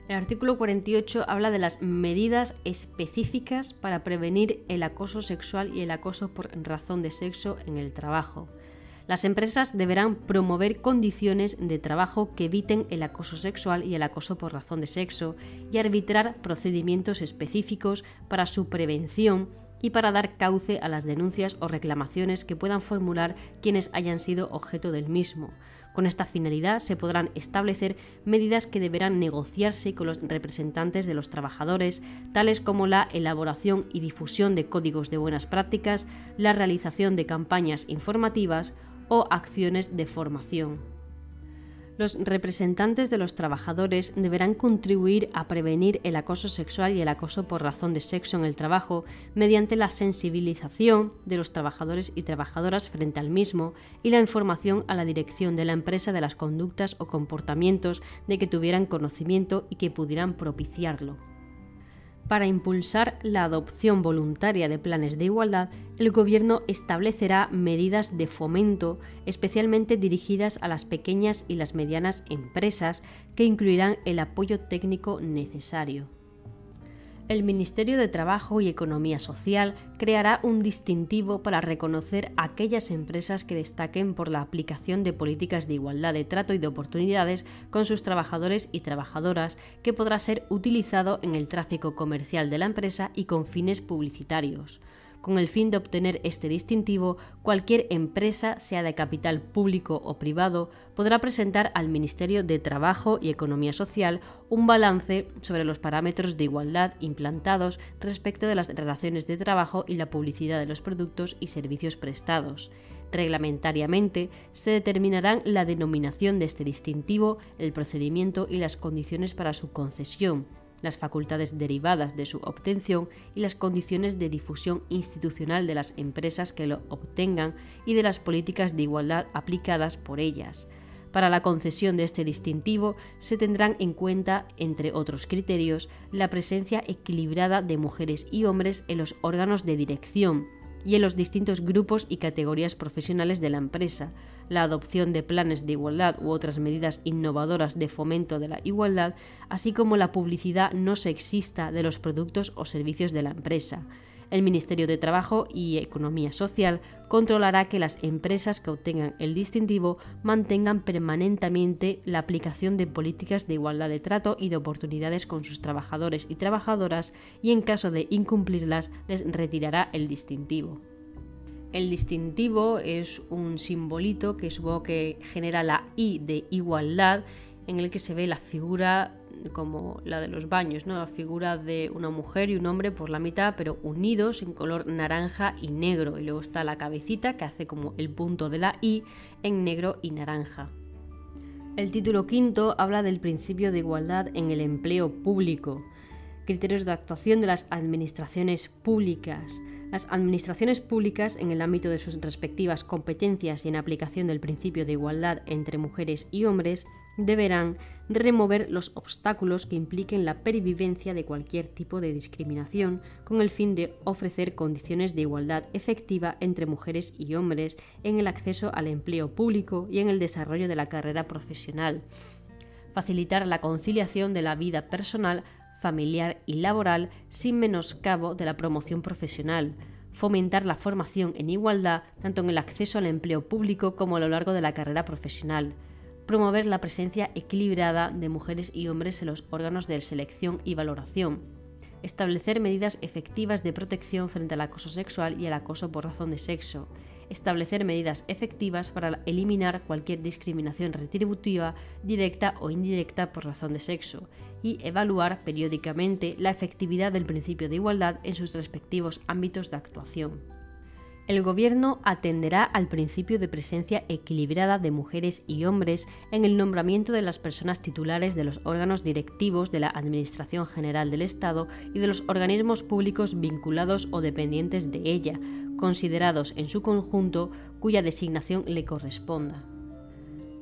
El artículo 48 habla de las medidas específicas para prevenir el acoso sexual y el acoso por razón de sexo en el trabajo. Las empresas deberán promover condiciones de trabajo que eviten el acoso sexual y el acoso por razón de sexo y arbitrar procedimientos específicos para su prevención y para dar cauce a las denuncias o reclamaciones que puedan formular quienes hayan sido objeto del mismo, con esta finalidad se podrán establecer medidas que deberán negociarse con los representantes de los trabajadores, tales como la elaboración y difusión de códigos de buenas prácticas, la realización de campañas informativas o acciones de formación. Los representantes de los trabajadores deberán contribuir a prevenir el acoso sexual y el acoso por razón de sexo en el trabajo mediante la sensibilización de los trabajadores y trabajadoras frente al mismo y la información a la dirección de la empresa de las conductas o comportamientos de que tuvieran conocimiento y que pudieran propiciarlo. Para impulsar la adopción voluntaria de planes de igualdad, el Gobierno establecerá medidas de fomento especialmente dirigidas a las pequeñas y las medianas empresas que incluirán el apoyo técnico necesario el Ministerio de Trabajo y Economía Social creará un distintivo para reconocer aquellas empresas que destaquen por la aplicación de políticas de igualdad de trato y de oportunidades con sus trabajadores y trabajadoras que podrá ser utilizado en el tráfico comercial de la empresa y con fines publicitarios. Con el fin de obtener este distintivo, cualquier empresa, sea de capital público o privado, podrá presentar al Ministerio de Trabajo y Economía Social un balance sobre los parámetros de igualdad implantados respecto de las relaciones de trabajo y la publicidad de los productos y servicios prestados. Reglamentariamente se determinarán la denominación de este distintivo, el procedimiento y las condiciones para su concesión, las facultades derivadas de su obtención y las condiciones de difusión institucional de las empresas que lo obtengan y de las políticas de igualdad aplicadas por ellas. Para la concesión de este distintivo se tendrán en cuenta, entre otros criterios, la presencia equilibrada de mujeres y hombres en los órganos de dirección y en los distintos grupos y categorías profesionales de la empresa, la adopción de planes de igualdad u otras medidas innovadoras de fomento de la igualdad, así como la publicidad no sexista de los productos o servicios de la empresa. El Ministerio de Trabajo y Economía Social controlará que las empresas que obtengan el distintivo mantengan permanentemente la aplicación de políticas de igualdad de trato y de oportunidades con sus trabajadores y trabajadoras y en caso de incumplirlas les retirará el distintivo. El distintivo es un simbolito que supongo que genera la I de igualdad, en el que se ve la figura como la de los baños, ¿no? la figura de una mujer y un hombre por la mitad, pero unidos en color naranja y negro. Y luego está la cabecita que hace como el punto de la I en negro y naranja. El título quinto habla del principio de igualdad en el empleo público, criterios de actuación de las administraciones públicas, las administraciones públicas, en el ámbito de sus respectivas competencias y en aplicación del principio de igualdad entre mujeres y hombres, deberán remover los obstáculos que impliquen la pervivencia de cualquier tipo de discriminación con el fin de ofrecer condiciones de igualdad efectiva entre mujeres y hombres en el acceso al empleo público y en el desarrollo de la carrera profesional. Facilitar la conciliación de la vida personal familiar y laboral sin menoscabo de la promoción profesional, fomentar la formación en igualdad tanto en el acceso al empleo público como a lo largo de la carrera profesional, promover la presencia equilibrada de mujeres y hombres en los órganos de selección y valoración, establecer medidas efectivas de protección frente al acoso sexual y el acoso por razón de sexo, establecer medidas efectivas para eliminar cualquier discriminación retributiva, directa o indirecta por razón de sexo, y evaluar periódicamente la efectividad del principio de igualdad en sus respectivos ámbitos de actuación. El Gobierno atenderá al principio de presencia equilibrada de mujeres y hombres en el nombramiento de las personas titulares de los órganos directivos de la Administración General del Estado y de los organismos públicos vinculados o dependientes de ella, considerados en su conjunto cuya designación le corresponda.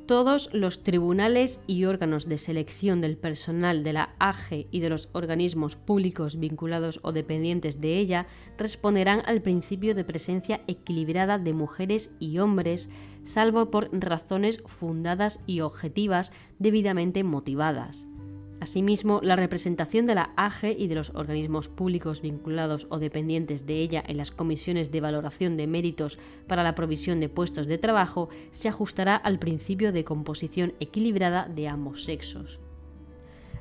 Todos los tribunales y órganos de selección del personal de la AGE y de los organismos públicos vinculados o dependientes de ella responderán al principio de presencia equilibrada de mujeres y hombres, salvo por razones fundadas y objetivas debidamente motivadas. Asimismo, la representación de la AGE y de los organismos públicos vinculados o dependientes de ella en las comisiones de valoración de méritos para la provisión de puestos de trabajo se ajustará al principio de composición equilibrada de ambos sexos.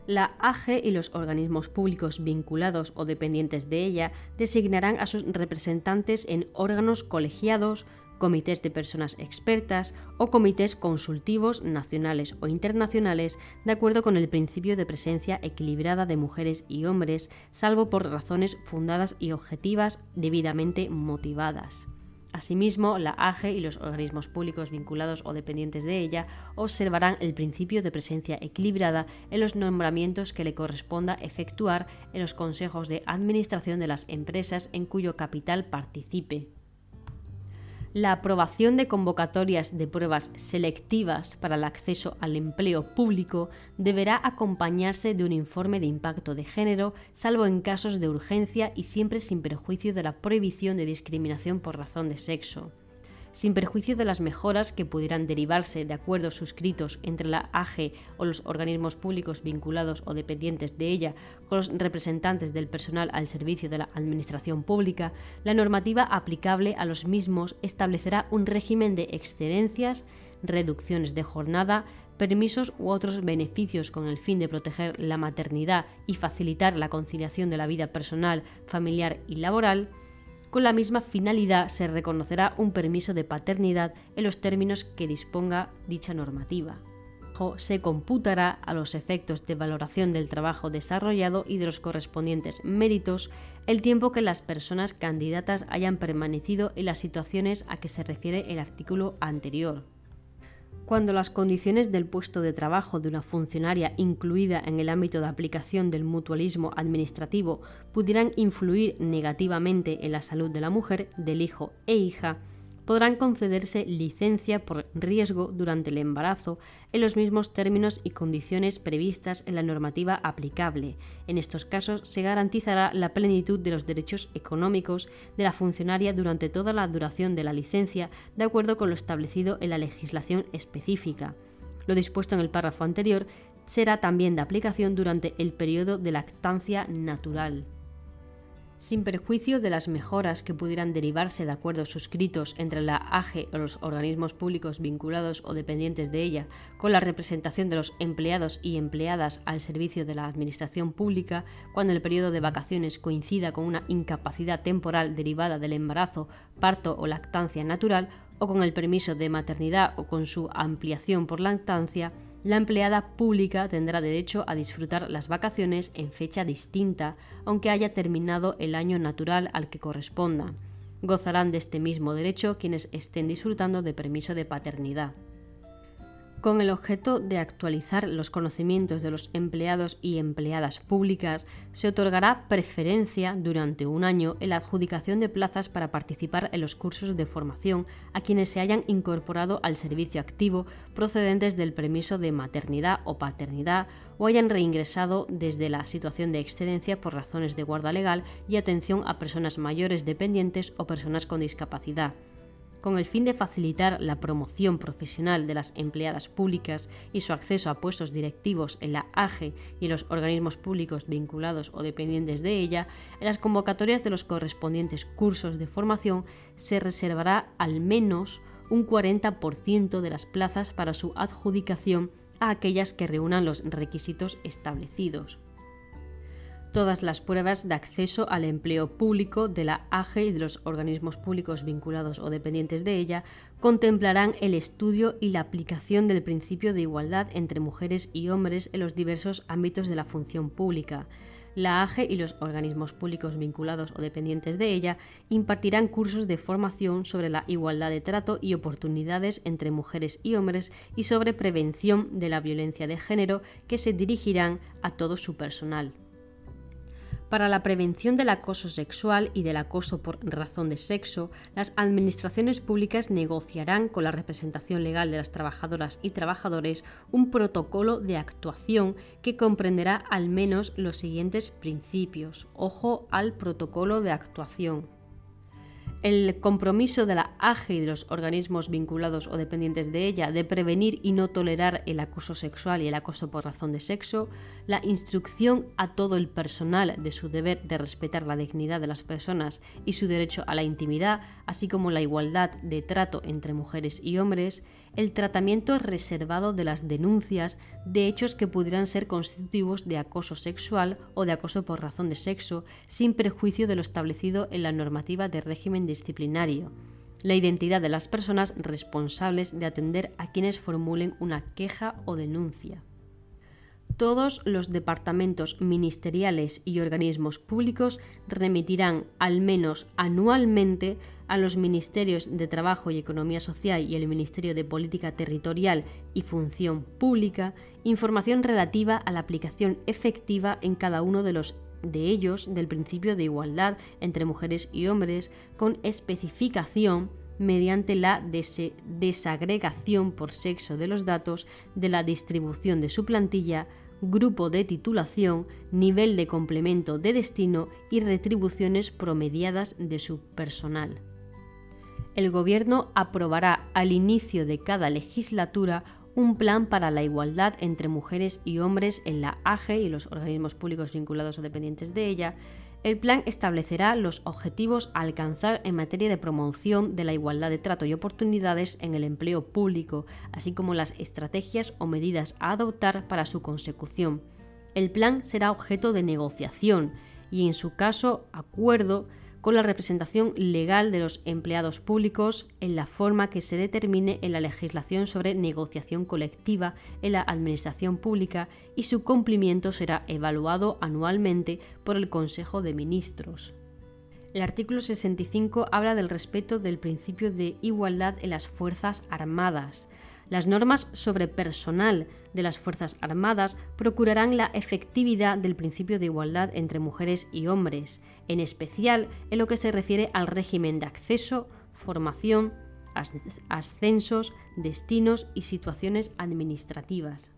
La AGE y los organismos públicos vinculados o dependientes de ella designarán a sus representantes en órganos colegiados, comités de personas expertas o comités consultivos nacionales o internacionales de acuerdo con el principio de presencia equilibrada de mujeres y hombres, salvo por razones fundadas y objetivas debidamente motivadas. Asimismo, la AGE y los organismos públicos vinculados o dependientes de ella observarán el principio de presencia equilibrada en los nombramientos que le corresponda efectuar en los consejos de administración de las empresas en cuyo capital participe la aprobación de convocatorias de pruebas selectivas para el acceso al empleo público deberá acompañarse de un informe de impacto de género, salvo en casos de urgencia y siempre sin perjuicio de la prohibición de discriminación por razón de sexo sin perjuicio de las mejoras que pudieran derivarse de acuerdos suscritos entre la AGE o los organismos públicos vinculados o dependientes de ella con los representantes del personal al servicio de la Administración Pública, la normativa aplicable a los mismos establecerá un régimen de excedencias, reducciones de jornada, permisos u otros beneficios con el fin de proteger la maternidad y facilitar la conciliación de la vida personal, familiar y laboral, con la misma finalidad se reconocerá un permiso de paternidad en los términos que disponga dicha normativa. Se computará a los efectos de valoración del trabajo desarrollado y de los correspondientes méritos el tiempo que las personas candidatas hayan permanecido en las situaciones a que se refiere el artículo anterior cuando las condiciones del puesto de trabajo de una funcionaria incluida en el ámbito de aplicación del mutualismo administrativo pudieran influir negativamente en la salud de la mujer, del hijo e hija, podrán concederse licencia por riesgo durante el embarazo en los mismos términos y condiciones previstas en la normativa aplicable. En estos casos se garantizará la plenitud de los derechos económicos de la funcionaria durante toda la duración de la licencia, de acuerdo con lo establecido en la legislación específica. Lo dispuesto en el párrafo anterior será también de aplicación durante el periodo de lactancia natural sin perjuicio de las mejoras que pudieran derivarse de acuerdos suscritos entre la AGE o los organismos públicos vinculados o dependientes de ella con la representación de los empleados y empleadas al servicio de la Administración Pública, cuando el periodo de vacaciones coincida con una incapacidad temporal derivada del embarazo, parto o lactancia natural, o con el permiso de maternidad o con su ampliación por lactancia, la empleada pública tendrá derecho a disfrutar las vacaciones en fecha distinta, aunque haya terminado el año natural al que corresponda. Gozarán de este mismo derecho quienes estén disfrutando de permiso de paternidad con el objeto de actualizar los conocimientos de los empleados y empleadas públicas, se otorgará preferencia durante un año en la adjudicación de plazas para participar en los cursos de formación a quienes se hayan incorporado al servicio activo procedentes del permiso de maternidad o paternidad o hayan reingresado desde la situación de excedencia por razones de guarda legal y atención a personas mayores dependientes o personas con discapacidad con el fin de facilitar la promoción profesional de las empleadas públicas y su acceso a puestos directivos en la AGE y en los organismos públicos vinculados o dependientes de ella, en las convocatorias de los correspondientes cursos de formación se reservará al menos un 40% de las plazas para su adjudicación a aquellas que reúnan los requisitos establecidos todas las pruebas de acceso al empleo público de la AGE y de los organismos públicos vinculados o dependientes de ella contemplarán el estudio y la aplicación del principio de igualdad entre mujeres y hombres en los diversos ámbitos de la función pública. La AGE y los organismos públicos vinculados o dependientes de ella impartirán cursos de formación sobre la igualdad de trato y oportunidades entre mujeres y hombres y sobre prevención de la violencia de género que se dirigirán a todo su personal para la prevención del acoso sexual y del acoso por razón de sexo, las administraciones públicas negociarán con la representación legal de las trabajadoras y trabajadores un protocolo de actuación que comprenderá al menos los siguientes principios. Ojo al protocolo de actuación el compromiso de la AGE y de los organismos vinculados o dependientes de ella de prevenir y no tolerar el acoso sexual y el acoso por razón de sexo, la instrucción a todo el personal de su deber de respetar la dignidad de las personas y su derecho a la intimidad, así como la igualdad de trato entre mujeres y hombres, el tratamiento reservado de las denuncias de hechos que pudieran ser constitutivos de acoso sexual o de acoso por razón de sexo, sin perjuicio de lo establecido en la normativa de régimen disciplinario, la identidad de las personas responsables de atender a quienes formulen una queja o denuncia. Todos los departamentos ministeriales y organismos públicos remitirán al menos anualmente a los Ministerios de Trabajo y Economía Social y el Ministerio de Política Territorial y Función Pública información relativa a la aplicación efectiva en cada uno de los de ellos del principio de igualdad entre mujeres y hombres con especificación mediante la desagregación por sexo de los datos de la distribución de su plantilla grupo de titulación, nivel de complemento de destino y retribuciones promediadas de su personal. El Gobierno aprobará al inicio de cada legislatura un plan para la igualdad entre mujeres y hombres en la AGE y los organismos públicos vinculados o dependientes de ella, el plan establecerá los objetivos a alcanzar en materia de promoción de la igualdad de trato y oportunidades en el empleo público, así como las estrategias o medidas a adoptar para su consecución. El plan será objeto de negociación y, en su caso, acuerdo con la representación legal de los empleados públicos en la forma que se determine en la legislación sobre negociación colectiva en la Administración Pública y su cumplimiento será evaluado anualmente por el Consejo de Ministros. El artículo 65 habla del respeto del principio de igualdad en las Fuerzas Armadas. Las normas sobre personal de las Fuerzas Armadas procurarán la efectividad del principio de igualdad entre mujeres y hombres, en especial en lo que se refiere al régimen de acceso, formación, ascensos, destinos y situaciones administrativas.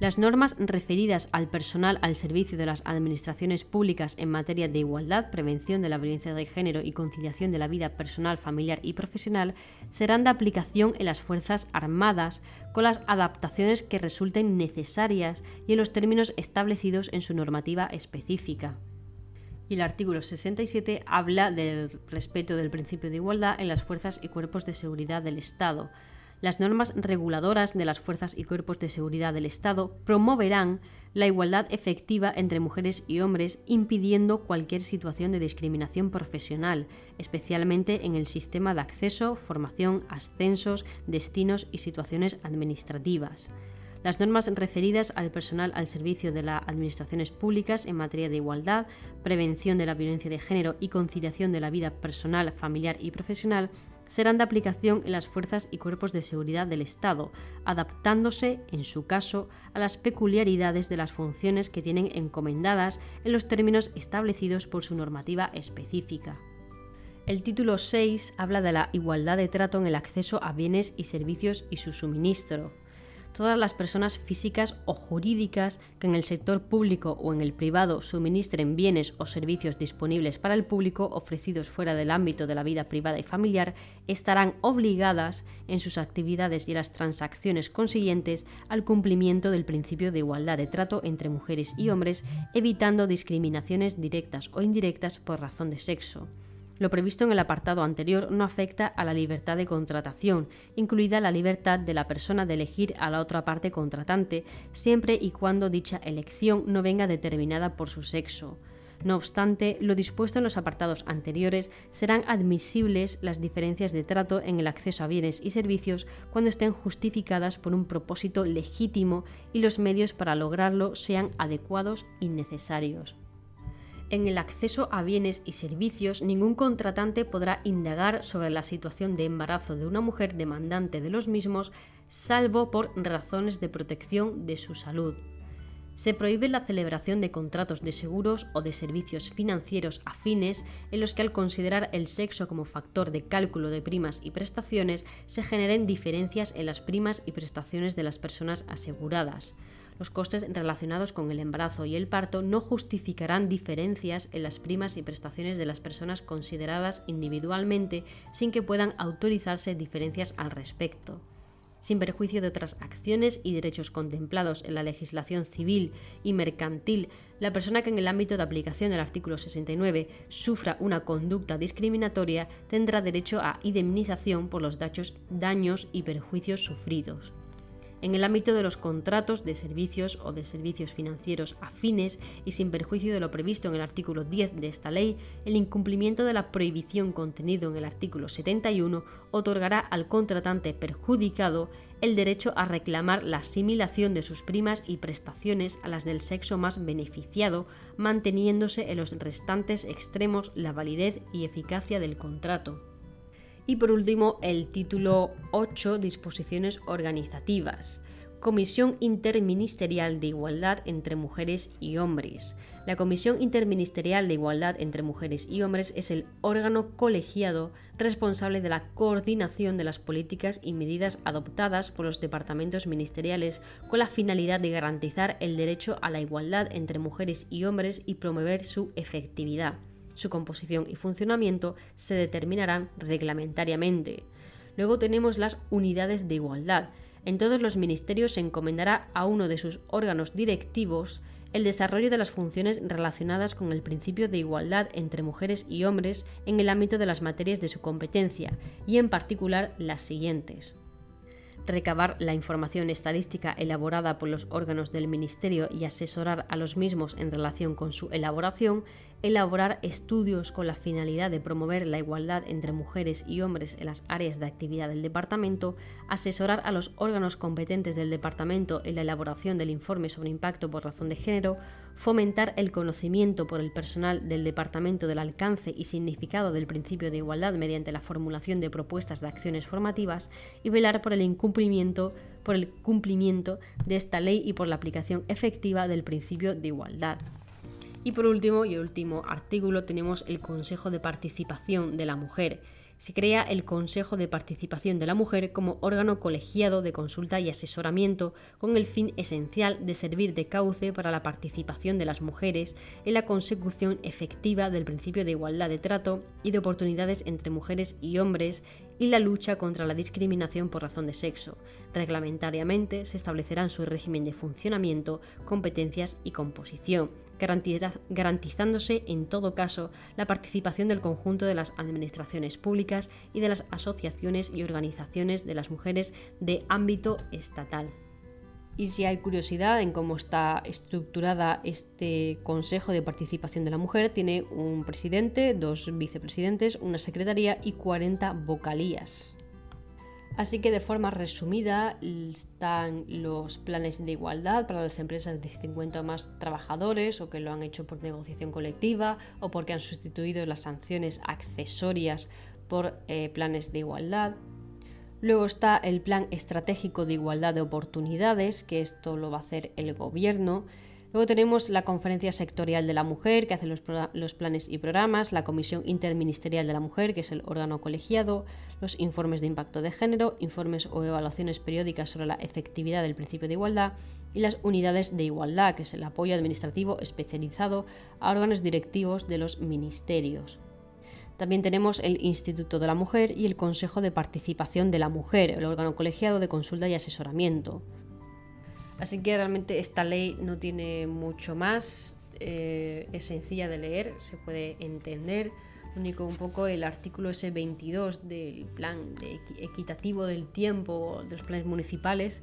Las normas referidas al personal al servicio de las administraciones públicas en materia de igualdad, prevención de la violencia de género y conciliación de la vida personal, familiar y profesional serán de aplicación en las Fuerzas Armadas con las adaptaciones que resulten necesarias y en los términos establecidos en su normativa específica. Y el artículo 67 habla del respeto del principio de igualdad en las fuerzas y cuerpos de seguridad del Estado, las normas reguladoras de las fuerzas y cuerpos de seguridad del Estado promoverán la igualdad efectiva entre mujeres y hombres, impidiendo cualquier situación de discriminación profesional, especialmente en el sistema de acceso, formación, ascensos, destinos y situaciones administrativas. Las normas referidas al personal al servicio de las administraciones públicas en materia de igualdad, prevención de la violencia de género y conciliación de la vida personal, familiar y profesional serán de aplicación en las fuerzas y cuerpos de seguridad del Estado, adaptándose, en su caso, a las peculiaridades de las funciones que tienen encomendadas en los términos establecidos por su normativa específica. El título 6 habla de la igualdad de trato en el acceso a bienes y servicios y su suministro todas las personas físicas o jurídicas que en el sector público o en el privado suministren bienes o servicios disponibles para el público ofrecidos fuera del ámbito de la vida privada y familiar estarán obligadas en sus actividades y las transacciones consiguientes al cumplimiento del principio de igualdad de trato entre mujeres y hombres, evitando discriminaciones directas o indirectas por razón de sexo. Lo previsto en el apartado anterior no afecta a la libertad de contratación, incluida la libertad de la persona de elegir a la otra parte contratante, siempre y cuando dicha elección no venga determinada por su sexo. No obstante, lo dispuesto en los apartados anteriores serán admisibles las diferencias de trato en el acceso a bienes y servicios cuando estén justificadas por un propósito legítimo y los medios para lograrlo sean adecuados y necesarios en el acceso a bienes y servicios, ningún contratante podrá indagar sobre la situación de embarazo de una mujer demandante de los mismos, salvo por razones de protección de su salud. Se prohíbe la celebración de contratos de seguros o de servicios financieros afines en los que al considerar el sexo como factor de cálculo de primas y prestaciones se generen diferencias en las primas y prestaciones de las personas aseguradas los costes relacionados con el embarazo y el parto no justificarán diferencias en las primas y prestaciones de las personas consideradas individualmente sin que puedan autorizarse diferencias al respecto. Sin perjuicio de otras acciones y derechos contemplados en la legislación civil y mercantil, la persona que en el ámbito de aplicación del artículo 69 sufra una conducta discriminatoria tendrá derecho a indemnización por los daños y perjuicios sufridos en el ámbito de los contratos de servicios o de servicios financieros afines y sin perjuicio de lo previsto en el artículo 10 de esta ley, el incumplimiento de la prohibición contenido en el artículo 71 otorgará al contratante perjudicado el derecho a reclamar la asimilación de sus primas y prestaciones a las del sexo más beneficiado, manteniéndose en los restantes extremos la validez y eficacia del contrato. Y por último, el título 8, disposiciones organizativas. Comisión Interministerial de Igualdad entre Mujeres y Hombres. La Comisión Interministerial de Igualdad entre Mujeres y Hombres es el órgano colegiado responsable de la coordinación de las políticas y medidas adoptadas por los departamentos ministeriales con la finalidad de garantizar el derecho a la igualdad entre mujeres y hombres y promover su efectividad. Su composición y funcionamiento se determinarán reglamentariamente. Luego tenemos las unidades de igualdad. En todos los ministerios se encomendará a uno de sus órganos directivos el desarrollo de las funciones relacionadas con el principio de igualdad entre mujeres y hombres en el ámbito de las materias de su competencia, y en particular las siguientes recabar la información estadística elaborada por los órganos del Ministerio y asesorar a los mismos en relación con su elaboración, elaborar estudios con la finalidad de promover la igualdad entre mujeres y hombres en las áreas de actividad del departamento, asesorar a los órganos competentes del departamento en la elaboración del informe sobre impacto por razón de género, fomentar el conocimiento por el personal del departamento del alcance y significado del principio de igualdad mediante la formulación de propuestas de acciones formativas y velar por el incumplimiento por el cumplimiento de esta ley y por la aplicación efectiva del principio de igualdad. Y por último, y último artículo, tenemos el Consejo de Participación de la Mujer. Se crea el Consejo de Participación de la Mujer como órgano colegiado de consulta y asesoramiento con el fin esencial de servir de cauce para la participación de las mujeres en la consecución efectiva del principio de igualdad de trato y de oportunidades entre mujeres y hombres y la lucha contra la discriminación por razón de sexo. Reglamentariamente se establecerán su régimen de funcionamiento, competencias y composición, garantizándose en todo caso la participación del conjunto de las administraciones públicas y de las asociaciones y organizaciones de las mujeres de ámbito estatal. Y si hay curiosidad en cómo está estructurada este Consejo de Participación de la Mujer, tiene un presidente, dos vicepresidentes, una secretaría y 40 vocalías. Así que de forma resumida están los planes de igualdad para las empresas de 50 o más trabajadores o que lo han hecho por negociación colectiva o porque han sustituido las sanciones accesorias por eh, planes de igualdad. Luego está el Plan Estratégico de Igualdad de Oportunidades, que esto lo va a hacer el gobierno. Luego tenemos la Conferencia Sectorial de la Mujer, que hace los, planes y programas, la Comisión Interministerial de la Mujer, que es el órgano colegiado, los informes de impacto de género, informes o evaluaciones periódicas sobre la efectividad del principio de igualdad y las unidades de igualdad, que es el apoyo administrativo especializado a órganos directivos de los ministerios. También tenemos el Instituto de la Mujer y el Consejo de Participación de la Mujer, el órgano colegiado de consulta y asesoramiento. Así que realmente esta ley no tiene mucho más, eh, es sencilla de leer, se puede entender. Único un poco el artículo S22 del plan equitativo del tiempo de los planes municipales,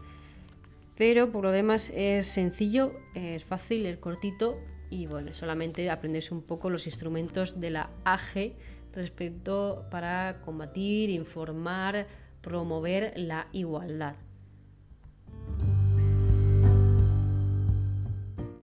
pero por lo demás es sencillo, es fácil, es cortito y bueno, solamente aprenderse un poco los instrumentos de la AG respecto para combatir, informar, promover la igualdad.